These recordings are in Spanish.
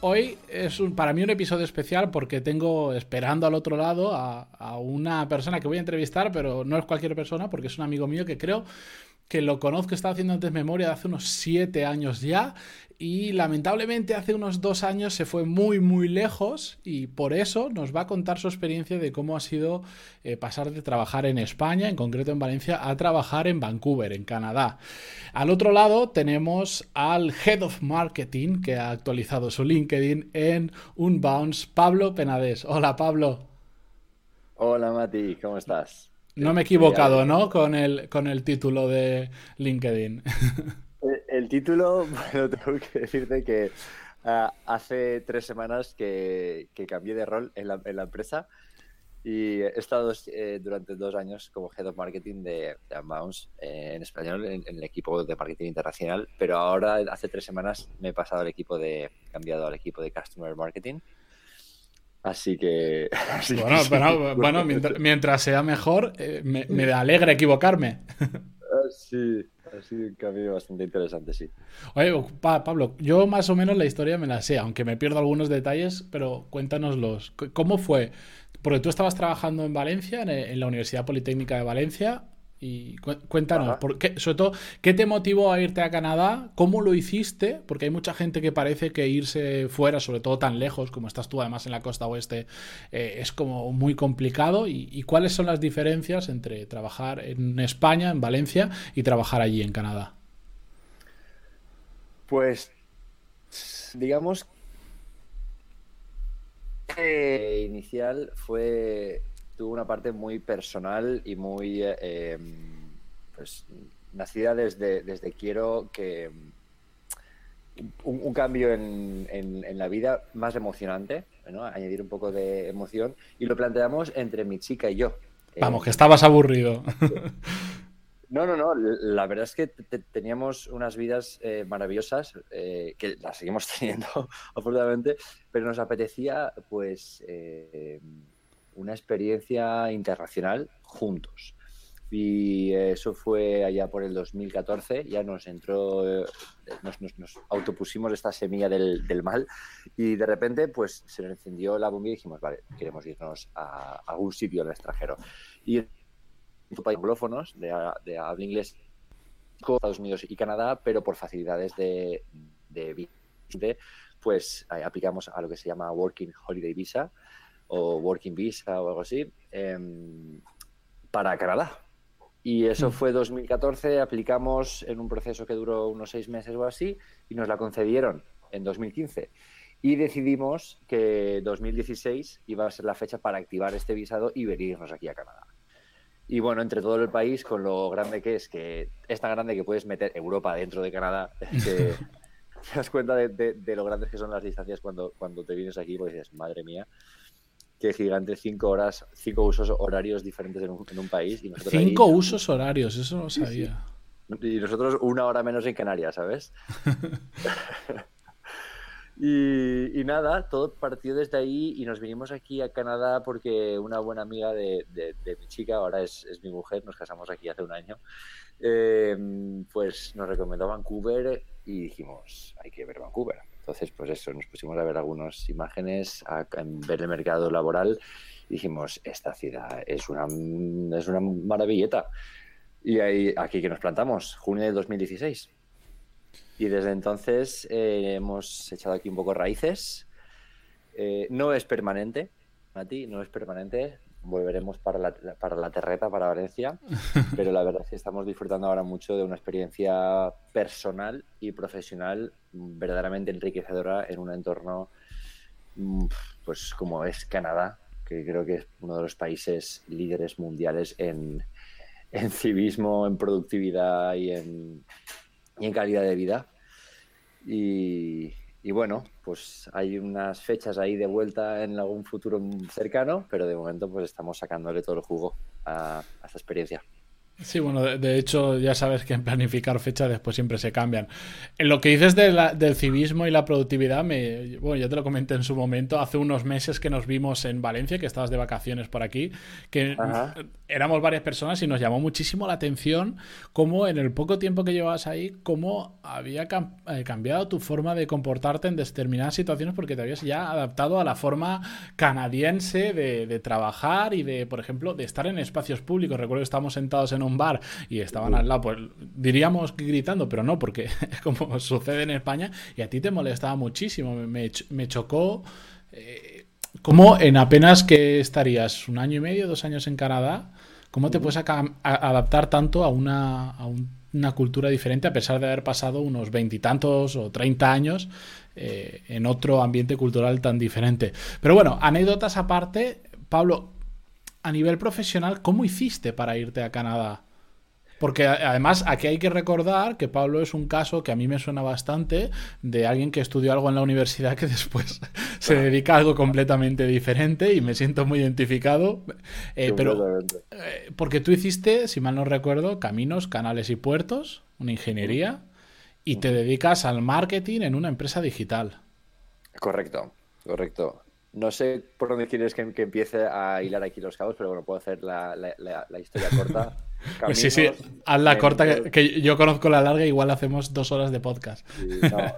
Hoy es un, para mí un episodio especial porque tengo esperando al otro lado a, a, una persona que voy a entrevistar, pero no es cualquier persona porque es un amigo mío que creo que lo conozco, estaba haciendo antes memoria de hace unos siete años ya y lamentablemente hace unos dos años se fue muy muy lejos y por eso nos va a contar su experiencia de cómo ha sido eh, pasar de trabajar en España, en concreto en Valencia, a trabajar en Vancouver, en Canadá. Al otro lado tenemos al Head of Marketing que ha actualizado su LinkedIn en Unbounce, Pablo Penades. Hola Pablo. Hola Mati, ¿cómo estás? No me he equivocado, ¿no? Con el, con el título de LinkedIn. El, el título, bueno, tengo que decirte que uh, hace tres semanas que, que, cambié de rol en la, en la empresa y he estado eh, durante dos años como Head of Marketing de, de Unbounce eh, en español, en, en, el equipo de marketing internacional, pero ahora hace tres semanas me he pasado al equipo de, cambiado al equipo de Customer Marketing. Así que. Así bueno, que bueno, bueno mientras, mientras, sea mejor, eh, me, me, alegra equivocarme. Uh, sí, ha sido un cambio bastante interesante, sí. Oye, pa Pablo, yo más o menos la historia me la sé, aunque me pierdo algunos detalles, pero cuéntanoslos. ¿Cómo fue? Porque tú estabas trabajando en Valencia, en, en la Universidad Politécnica de Valencia, y cuéntanos, ¿por qué, sobre todo, ¿qué te motivó a irte a Canadá? ¿Cómo lo hiciste? Porque hay mucha gente que parece que irse fuera, sobre todo tan lejos como estás tú además en la costa oeste, eh, es como muy complicado. ¿Y, ¿Y, cuáles son las diferencias entre trabajar en España, en Valencia, y trabajar allí en Canadá? Pues, digamos, que inicial fue tuvo una parte muy personal y muy eh, pues, nacida desde, desde quiero que un, un cambio en, en, en, la vida más emocionante, ¿no? añadir un poco de emoción y lo planteamos entre mi chica y yo. Vamos, eh, que estabas aburrido. No, no, no. La verdad es que teníamos unas vidas eh, maravillosas, eh, que las seguimos teniendo, afortunadamente, pero nos apetecía, pues, eh, una experiencia internacional juntos. Y eso fue allá por el 2014, ya nos entró, nos, nos, nos autopusimos esta semilla del, del, mal y de repente pues se nos encendió la bombilla y dijimos, vale, queremos irnos a, algún sitio el extranjero. Y anglófonos de, de habla inglés, Estados Unidos y Canadá, pero por facilidades de, de, de pues aplicamos a lo que se llama Working Holiday Visa, o Working Visa o algo así, eh, para Canadá. Y eso fue 2014, aplicamos en un proceso que duró unos seis meses o así, y nos la concedieron en 2015. Y decidimos que 2016 iba a ser la fecha para activar este visado y venirnos aquí a Canadá. Y bueno, entre todo el país, con lo grande que es, que es tan grande que puedes meter Europa dentro de Canadá, que te das cuenta de, de, de, lo grandes que son las distancias cuando, cuando te vienes aquí, pues dices, madre mía que gigante, cinco horas, cinco usos horarios diferentes en un, en un país. Y cinco ahí, usos horarios, eso no sabía. Sí. Y nosotros una hora menos en Canarias, ¿sabes? y, y, nada, todo partió desde ahí y nos vinimos aquí a Canadá porque una buena amiga de, de, de mi chica, ahora es, es, mi mujer, nos casamos aquí hace un año, eh, pues nos recomendó Vancouver y dijimos, hay que ver Vancouver. Entonces, pues eso, nos pusimos a ver algunas imágenes, a, ver el mercado laboral y dijimos, esta ciudad es una, es una maravilleta. Y ahí, aquí que nos plantamos, junio de 2016. Y desde entonces eh, hemos echado aquí un poco raíces. Eh, no es permanente, Mati, no es permanente volveremos para la, para la terreta, para Valencia, pero la verdad es que estamos disfrutando ahora mucho de una experiencia personal y profesional verdaderamente enriquecedora en un entorno pues como es Canadá, que creo que es uno de los países líderes mundiales en, en civismo, en productividad y en, y en calidad de vida. Y, y bueno, pues hay unas fechas ahí de vuelta en algún futuro cercano, pero de momento pues estamos sacándole todo el jugo a, a esta experiencia. Sí, bueno, de, hecho ya sabes que en planificar fechas después siempre se cambian. En lo que dices del civismo y la productividad, me, bueno, ya te lo comenté en su momento, hace unos meses que nos vimos en Valencia, que estabas de vacaciones por aquí, que éramos varias personas y nos llamó muchísimo la atención cómo en el poco tiempo que llevabas ahí, cómo había eh, cambiado tu forma de comportarte en determinadas situaciones porque te habías ya adaptado a la forma canadiense de, de trabajar y de, por ejemplo, de estar en espacios públicos. Recuerdo que estábamos sentados en un un bar y estaban al lado, pues diríamos gritando, pero no, porque como sucede en España, y a ti te molestaba muchísimo, me, me chocó. Eh, ¿Cómo en apenas que estarías un año y medio, dos años en Canadá, cómo te puedes adaptar tanto a una, a una cultura diferente a pesar de haber pasado unos veintitantos o treinta años eh, en otro ambiente cultural tan diferente? Pero bueno, anécdotas aparte, Pablo, a nivel profesional, ¿cómo hiciste para irte a Canadá? Porque además aquí hay que recordar que Pablo es un caso que a mí me suena bastante de alguien que estudió algo en la universidad que después se dedica a algo completamente diferente y me siento muy identificado. Eh, pero eh, porque tú hiciste, si mal no recuerdo, caminos, canales y puertos, una ingeniería, y te dedicas al marketing en una empresa digital. Correcto, correcto. No sé por dónde quieres que, empiece a hilar aquí los cabos, pero bueno, puedo hacer la, historia corta. Pues sí, sí, haz la corta, que, yo conozco la larga, igual hacemos dos horas de podcast.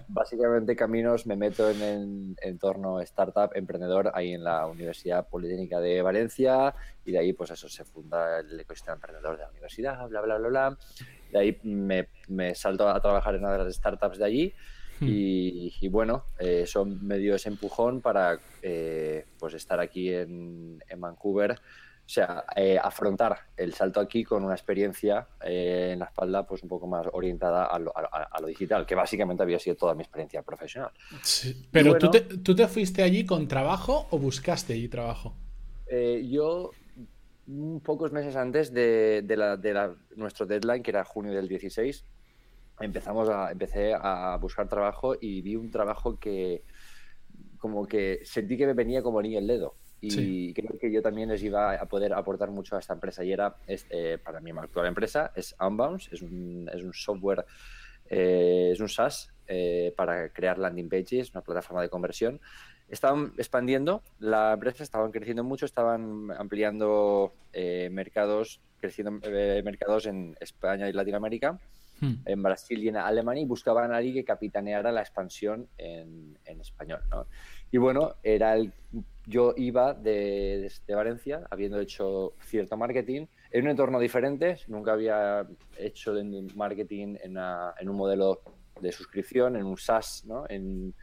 básicamente, Caminos me meto en el entorno startup emprendedor ahí en la Universidad Politécnica de Valencia y de ahí, pues eso, se funda el ecosistema emprendedor de la universidad, bla, bla, bla, bla. De ahí me, me salto a trabajar en una de las startups de allí Hmm. Y, bueno, eh, eso me dio ese empujón para eh, pues estar aquí en, Vancouver. O sea, eh, afrontar el salto aquí con una experiencia en la espalda pues un poco más orientada a lo, digital, que básicamente había sido toda mi experiencia profesional. Pero ¿tú, te, fuiste allí con trabajo o buscaste allí trabajo? yo pocos meses antes de, de nuestro deadline, que era junio del 16, empezamos a, empecé a buscar trabajo y vi un trabajo que como que sentí que me venía como niño el dedo. Y creo que yo también les iba a poder aportar mucho a esta empresa. Y era, eh, para mi actual empresa, es Unbounce, es un, es un software, eh, es un SaaS eh, para crear landing pages, una plataforma de conversión. Estaban expandiendo, la empresa estaban creciendo mucho, estaban ampliando mercados, creciendo mercados en España y Latinoamérica Hmm. en Brasil y en Alemania y buscaban a alguien que capitaneara la expansión en, español. Y bueno, era el, yo iba de, Valencia, habiendo hecho cierto marketing, en un entorno diferente, nunca había hecho marketing en, un modelo de suscripción, en un SaaS, ¿no? en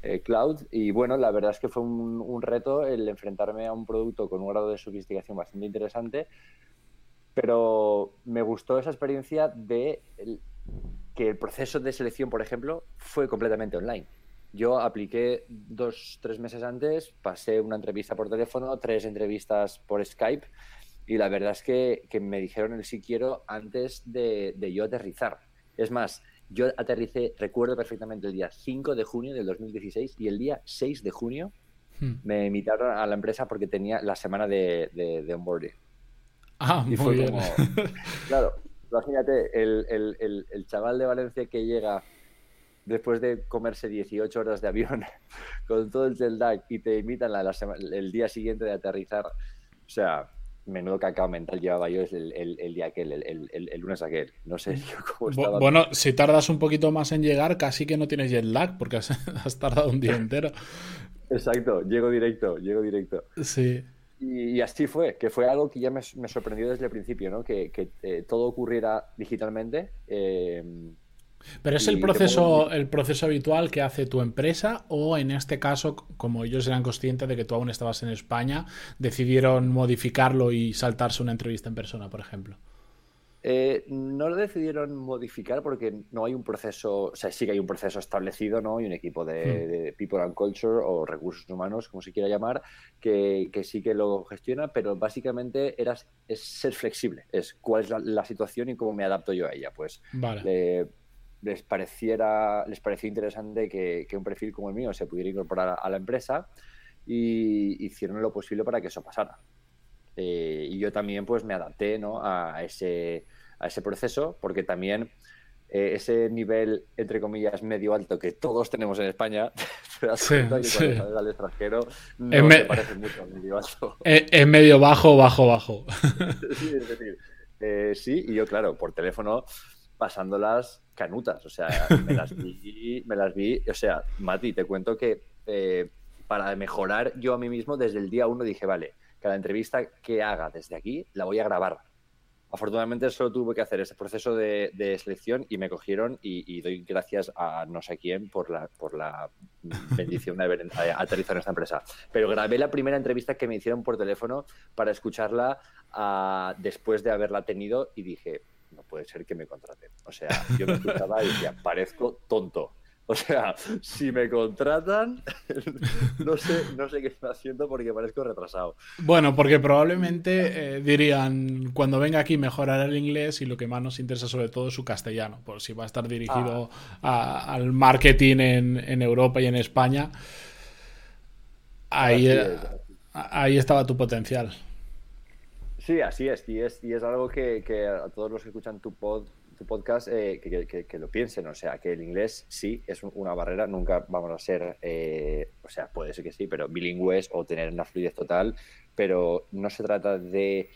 eh, cloud. Y bueno, la verdad es que fue un, un reto el enfrentarme a un producto con un grado de sofisticación bastante interesante pero me gustó esa experiencia de que el proceso de selección, por ejemplo, fue completamente online. Yo apliqué dos, tres meses antes, pasé una entrevista por teléfono, tres entrevistas por Skype y la verdad es que, me dijeron el sí quiero antes de, yo aterrizar. Es más, yo aterricé, recuerdo perfectamente el día 5 de junio del 2016 y el día 6 de junio hmm. me invitaron a la empresa porque tenía la semana de, de, de onboarding. Ah, y fue Como, claro, imagínate, el, chaval de Valencia que llega después de comerse 18 horas de avión con todo el jet y te invitan la, el día siguiente de aterrizar. O sea, menudo cacao mental llevaba yo el, el, día aquel, el, lunes aquel. No sé cómo estaba. Bueno, si tardas un poquito más en llegar, casi que no tienes jet lag porque has, has tardado un día entero. Exacto, llego directo, llego directo. Sí. Y, así fue, que fue algo que ya me, sorprendió desde el principio, ¿no? que, eh, todo ocurriera digitalmente. Eh, ¿Pero es el proceso, el proceso habitual que hace tu empresa o en este caso, como ellos eran conscientes de que tú aún estabas en España, decidieron modificarlo y saltarse una entrevista en persona, por ejemplo? Eh, no lo decidieron modificar porque no hay un proceso, o sea, sí que hay un proceso establecido, ¿no? Y un equipo de, hmm. People and Culture o recursos humanos, como se quiera llamar, que, sí que lo gestiona, pero básicamente era, es ser flexible, es cuál es la, situación y cómo me adapto yo a ella. Pues vale. les pareciera, les pareció interesante que, un perfil como el mío se pudiera incorporar a la empresa y hicieron lo posible para que eso pasara. Eh, y yo también pues me adapté ¿no? a, ese, a ese proceso porque también eh, ese nivel, entre comillas, medio alto que todos tenemos en España, te das cuenta que cuando sales al extranjero no me... parece mucho medio alto. Es, medio bajo, bajo, bajo. sí, es decir, eh, sí, y yo, claro, por teléfono pasándolas canutas, o sea, me las vi, me las vi, o sea, Mati, te cuento que eh, para mejorar yo a mí mismo desde el día uno dije, vale, cada entrevista que haga desde aquí la voy a grabar Afortunadamente solo tuve que hacer ese proceso de, selección y me cogieron y, doy gracias a no sé quién por la, por la bendición de haber aterrizado en esta empresa. Pero grabé la primera entrevista que me hicieron por teléfono para escucharla ah, después de haberla tenido y dije, no puede ser que me contraten. O sea, yo me escuchaba y decía, parezco tonto. O sea, si me contratan, no sé, no sé qué está haciendo porque parezco retrasado. Bueno, porque probablemente eh, dirían, cuando venga aquí mejorará el inglés y lo que más nos interesa sobre todo es su castellano, por si va a estar dirigido ah. al marketing en, Europa y en España. Ahí, eh, ahí estaba tu potencial. Sí, así es. Y es, y es algo que, que a todos los que escuchan tu pod tu podcast eh, que, lo piensen. O sea, que el inglés sí es una barrera. Nunca vamos a ser, eh, o sea, puede ser que sí, pero bilingües o tener una fluidez total. Pero no se trata de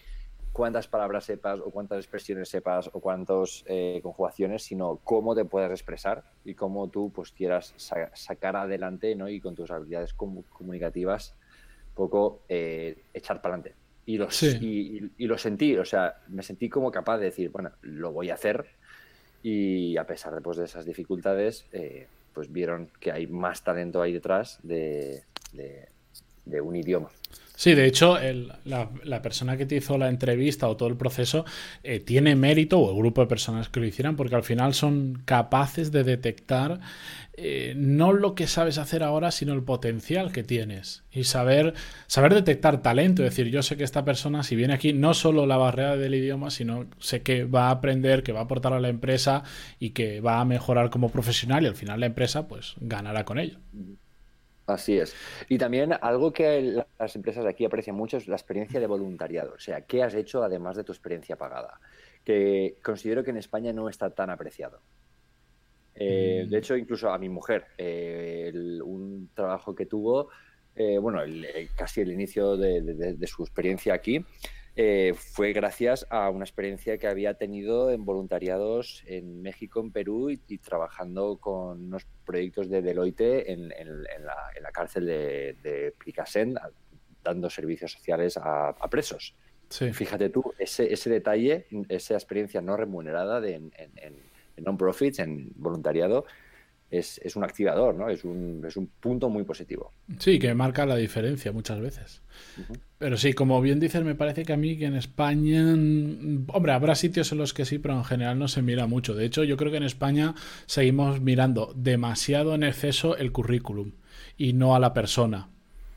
cuántas palabras sepas o cuántas expresiones sepas o cuántas eh, conjugaciones, sino cómo te puedes expresar y cómo tú pues quieras sacar adelante ¿no? y con tus habilidades comunicativas poco echar para adelante. Y lo, y, lo sentí, o sea, me sentí como capaz de decir, bueno, lo voy a hacer. Y a pesar de, pues, de esas dificultades, eh, pues vieron que hay más talento ahí detrás de, de un idioma. Sí, de hecho, la, persona que te hizo la entrevista o todo el proceso eh, tiene mérito, o el grupo de personas que lo hicieran, porque al final son capaces de detectar eh, no lo que sabes hacer ahora, sino el potencial que tienes. Y saber, saber detectar talento. Es decir, yo sé que esta persona, si viene aquí, no solo la barrera del idioma, sino sé que va a aprender, que va a aportar a la empresa y que va a mejorar como profesional y al final la empresa pues ganará con ello. Así es. Y también algo que las empresas de aquí aprecian mucho es la experiencia de voluntariado. O sea, ¿qué has hecho además de tu experiencia pagada? Que considero que en España no está tan apreciado. Eh, de mm. hecho, incluso a mi mujer, eh, un trabajo que tuvo, eh, bueno, casi el inicio de, su experiencia aquí, eh, fue gracias a una experiencia que había tenido en voluntariados en México, en Perú y, trabajando con unos proyectos de Deloitte en, la, cárcel de, de dando servicios sociales a, presos. Fíjate tú, ese, ese, detalle, esa experiencia no remunerada de, en non-profits, en voluntariado, es, un activador, ¿no? Es un, es un punto muy positivo. Sí, que marca la diferencia muchas veces. Pero sí, como bien dices, me parece que a mí que en España, hombre, habrá sitios en los que sí, pero en general no se mira mucho. De hecho, yo creo que en España seguimos mirando demasiado en exceso el currículum y no a la persona.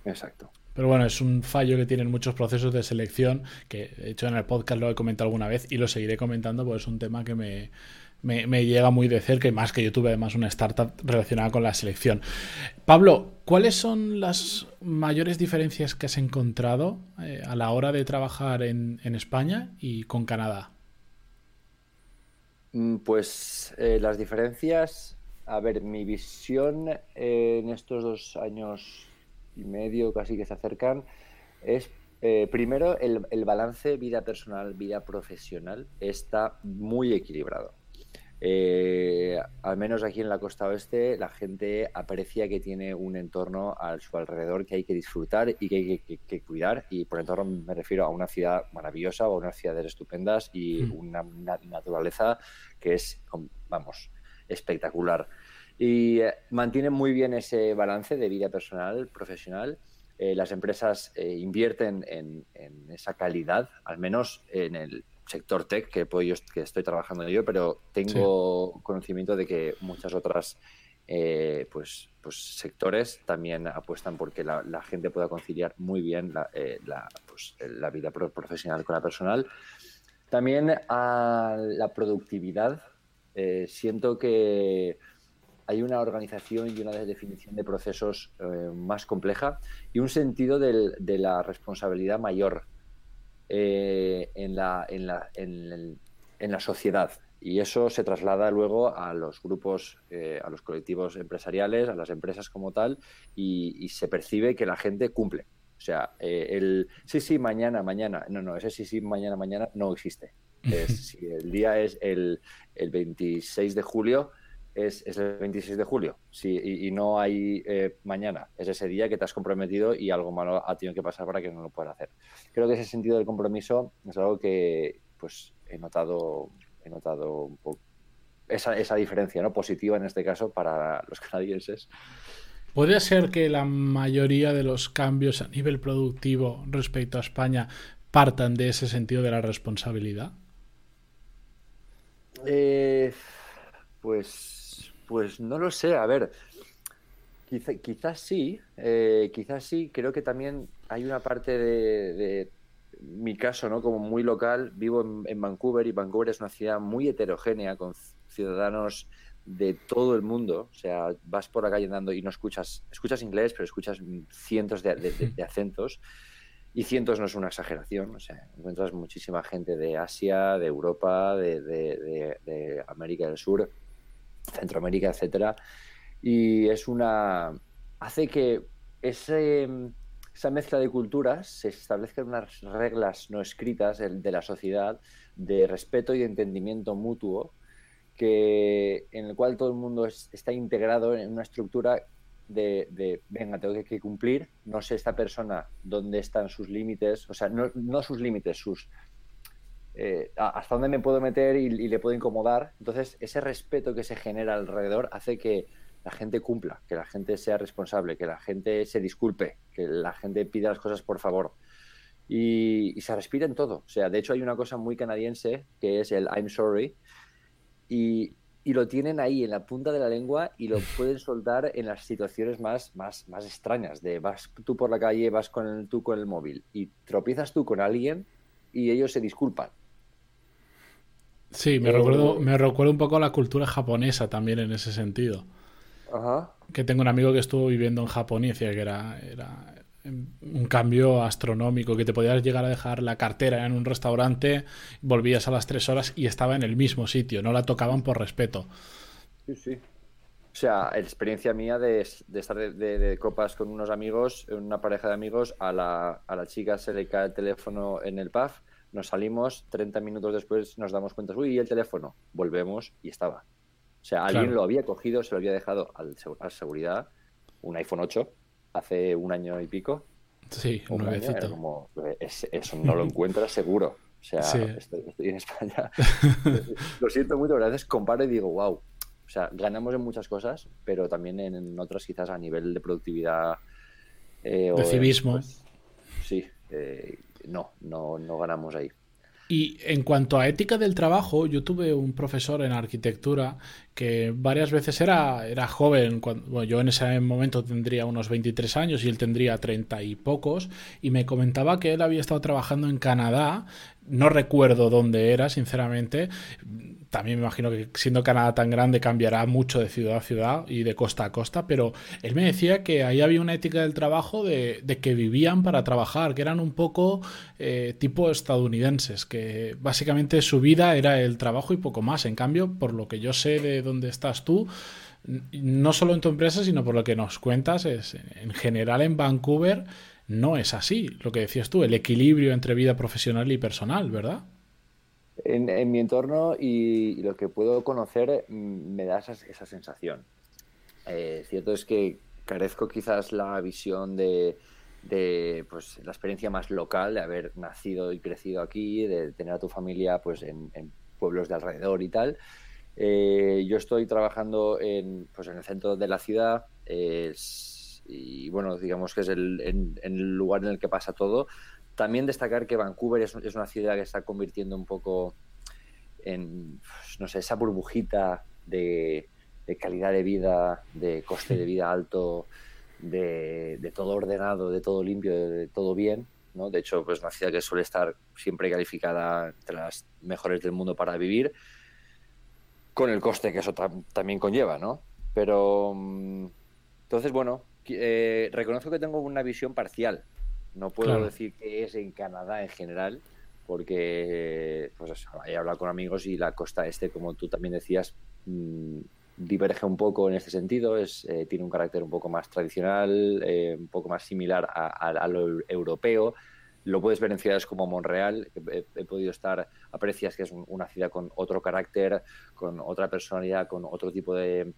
Exacto. Pero bueno, es un fallo que tienen muchos procesos de selección, que de hecho en el podcast lo he comentado alguna vez y lo seguiré comentando porque es un tema que me, me, llega muy de cerca y más que yo tuve además una startup relacionada con la selección. Pablo, ¿cuáles son las mayores diferencias que has encontrado eh, a la hora de trabajar en, España y con Canadá? Mm, pues eh, las diferencias, a ver, mi visión eh, en estos dos años y medio casi que se acercan es primero el, el, balance vida personal, vida profesional está muy equilibrado. Eh, al menos aquí en la costa oeste, la gente aprecia que tiene un entorno a su alrededor que hay que disfrutar y que hay que, cuidar. Y por entorno me refiero a una ciudad maravillosa o unas ciudades estupendas y mm. una, naturaleza que es, vamos, espectacular. Y eh, mantienen muy bien ese balance de vida personal, profesional. Eh, las empresas invierten en, esa calidad, al menos en el, sector tech que, yo, que estoy trabajando en ello, pero tengo conocimiento de que muchas otras eh, pues, pues sectores también apuestan porque la, gente pueda conciliar muy bien la, eh, pues, la, vida profesional con la personal. También a la productividad Eh, siento que hay una organización y una definición de procesos más compleja y un sentido de la responsabilidad mayor en, la, en, la, en, la, sociedad. Y eso se traslada luego a los grupos, a los colectivos empresariales, a las empresas como tal, y se percibe que la gente cumple. O sea, eh, el sí, sí, mañana, mañana. No, no, ese sí, sí, mañana, mañana no existe. si el día es el, el 26 de julio, es, es, el 26 de julio. Sí, y, no hay eh, mañana. Es ese día que te has comprometido y algo malo ha tenido que pasar para que no lo puedas hacer. Creo que ese sentido del compromiso es algo que pues he notado, he notado un poco esa, esa diferencia ¿no? positiva en este caso para los canadienses. ¿Puede ser que la mayoría de los cambios a nivel productivo respecto a España partan de ese sentido de la responsabilidad? Eh, pues, pues no lo sé. A ver, quizás sí, eh, quizás sí. Creo que también hay una parte de, mi caso, ¿no? Como muy local. Vivo en, en Vancouver y Vancouver es una ciudad muy heterogénea con ciudadanos de todo el mundo. O sea, vas por la calle andando y no escuchas, escuchas inglés, pero escuchas cientos de, acentos. Y cientos no es una exageración. O sea, encuentras muchísima gente de Asia, de Europa, de, América del Sur, Centroamérica, etcétera. Y es una. hace que esa mezcla de culturas se establezcan unas reglas no escritas de la sociedad de respeto y de entendimiento mutuo que, en el cual todo el mundo está integrado en una estructura de, venga, tengo que, cumplir, no sé esta persona dónde están sus límites, o sea, no, sus límites, sus... Eh, hasta dónde me puedo meter y, le puedo incomodar. Entonces, ese respeto que se genera alrededor hace que la gente cumpla, que la gente sea responsable, que la gente se disculpe, que la gente pida las cosas por favor. Y, y se respira en todo. O sea, de hecho hay una cosa muy canadiense que es el I'm sorry, y, lo tienen ahí en la punta de la lengua y lo pueden soltar en las situaciones más, más, más extrañas. De vas tú por la calle, vas con el, tú con el móvil y tropiezas tú con alguien y ellos se disculpan. Sí, me, recuerdo, me recuerdo un poco a la cultura japonesa también en ese sentido. Ajá. Que tengo un amigo que estuvo viviendo en Japón y decía que era, era un cambio astronómico, que te podías llegar a dejar la cartera en un restaurante, volvías a las tres horas y estaba en el mismo sitio, no la tocaban por respeto. Sí, sí. O sea, experiencia mía de, estar de, copas con unos amigos, una pareja de amigos, a la, a la chica se le cae el teléfono en el pub, nos salimos, 30 minutos después nos damos cuenta, uy, ¿y el teléfono? Volvemos y estaba. O sea, alguien lo había cogido, se lo había dejado al, a seguridad, un iPhone 8, hace un año y pico. Sí, un, nuevecito. Como, eso no lo encuentras seguro. O sea, estoy, en España. lo siento mucho, pero a veces comparo y digo, wow. O sea, ganamos en muchas cosas, pero también en, otras quizás a nivel de productividad. Eh, de civismo. Pues, sí, eh, no, no, no ganamos ahí. Y en cuanto a ética del trabajo, yo tuve un profesor en arquitectura que varias veces era, era joven, cuando, yo en ese momento tendría unos 23 años y él tendría 30 y pocos, y me comentaba que él había estado trabajando en Canadá, no recuerdo dónde era, sinceramente, también me imagino que siendo Canadá tan grande cambiará mucho de ciudad a ciudad y de costa a costa, pero él me decía que ahí había una ética del trabajo de, que vivían para trabajar, que eran un poco eh, tipo estadounidenses, que básicamente su vida era el trabajo y poco más. En cambio, por lo que yo sé de dónde estás tú, no solo en tu empresa, sino por lo que nos cuentas, es en general en Vancouver no es así, lo que decías tú, el equilibrio entre vida profesional y personal, ¿verdad? En, mi entorno y, lo que puedo conocer mm, me da esa, sensación. Eh, cierto es que carezco quizás la visión de, pues, la experiencia más local, de haber nacido y crecido aquí, de tener a tu familia pues, en, pueblos de alrededor y tal. Eh, yo estoy trabajando en, pues, en el centro de la ciudad y bueno, digamos que es el, en, el lugar en el que pasa todo, también destacar que Vancouver es, una ciudad que está convirtiendo un poco en, no sé, esa burbujita de, calidad de vida, de coste de vida alto, de, todo ordenado, de todo limpio, de, todo bien. ¿no? De hecho, pues una ciudad que suele estar siempre calificada entre las mejores del mundo para vivir. con el coste que eso también conlleva, ¿no? Pero mm, entonces, bueno, eh, reconozco que tengo una visión parcial. No puedo decir que es en Canadá en general, porque pues he hablado con amigos y la costa este, como tú también decías, mm, diverge un poco en este sentido, es, eh, tiene un carácter un poco más tradicional, eh, un poco más similar a, lo europeo. Lo puedes ver en ciudades como Montreal, he, podido estar, aprecias que es una ciudad con otro carácter, con otra personalidad, con otro tipo de,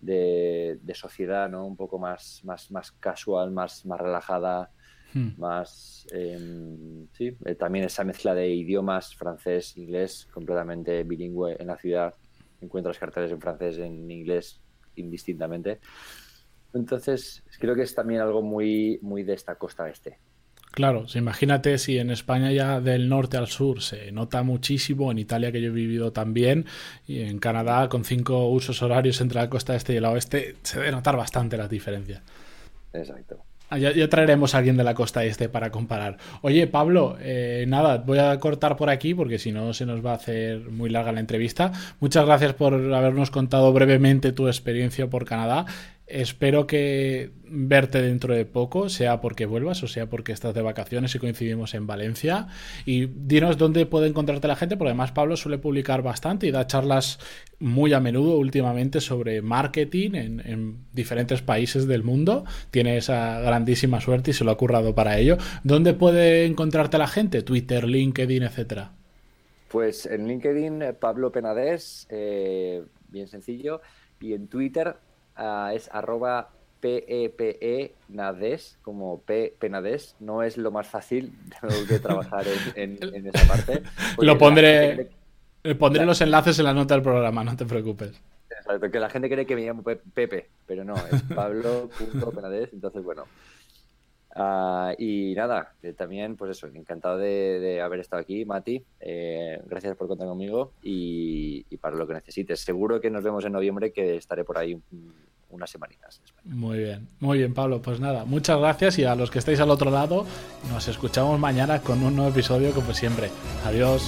de, sociedad, ¿no? Un poco más, más, más casual, más, más relajada, hmm. más... Em, sí, eh, también esa mezcla de idiomas, francés, inglés, completamente bilingüe en la ciudad encuentras carteles en francés, en inglés, indistintamente. Entonces, creo que es también algo muy, muy de esta costa este. Claro, imagínate si en España ya del norte al sur se nota muchísimo, en Italia que yo he vivido también, y en Canadá con cinco usos horarios entre la costa este y el oeste, se debe notar bastante la diferencia. Exacto. Ah, ya, traeremos a alguien de la costa este para comparar. Oye, Pablo, eh, nada, voy a cortar por aquí porque si no se nos va a hacer muy larga la entrevista. Muchas gracias por habernos contado brevemente tu experiencia por Canadá. Espero que verte dentro de poco, sea porque vuelvas o sea porque estás de vacaciones y coincidimos en Valencia. Y dinos dónde puede encontrarte la gente, porque además Pablo suele publicar bastante y da charlas muy a menudo últimamente sobre marketing en, diferentes países del mundo. Tiene esa grandísima suerte y se lo ha currado para ello. ¿Dónde puede encontrarte la gente? Twitter, LinkedIn, etcétera. Pues en LinkedIn, Pablo Penades, eh, bien sencillo. Y en Twitter, Ah, es arroba PEPE Nades, como P Penades. No es lo más fácil, que trabajar en, esa parte. Lo pondré, pondré los enlaces en la nota del programa, no te preocupes. Exacto, que la gente cree que me llamo Pepe, pero no, es Pablo.penades, entonces bueno. Ah, y nada, también, pues eso, encantado de, haber estado aquí, Mati. Eh, gracias por contar conmigo y, y, para lo que necesites. Seguro que nos vemos en noviembre, que estaré por ahí unas semanitas. Muy bien, muy bien, Pablo. Pues nada, muchas gracias y a los que estáis al otro lado, nos escuchamos mañana con un nuevo episodio como siempre. Adiós.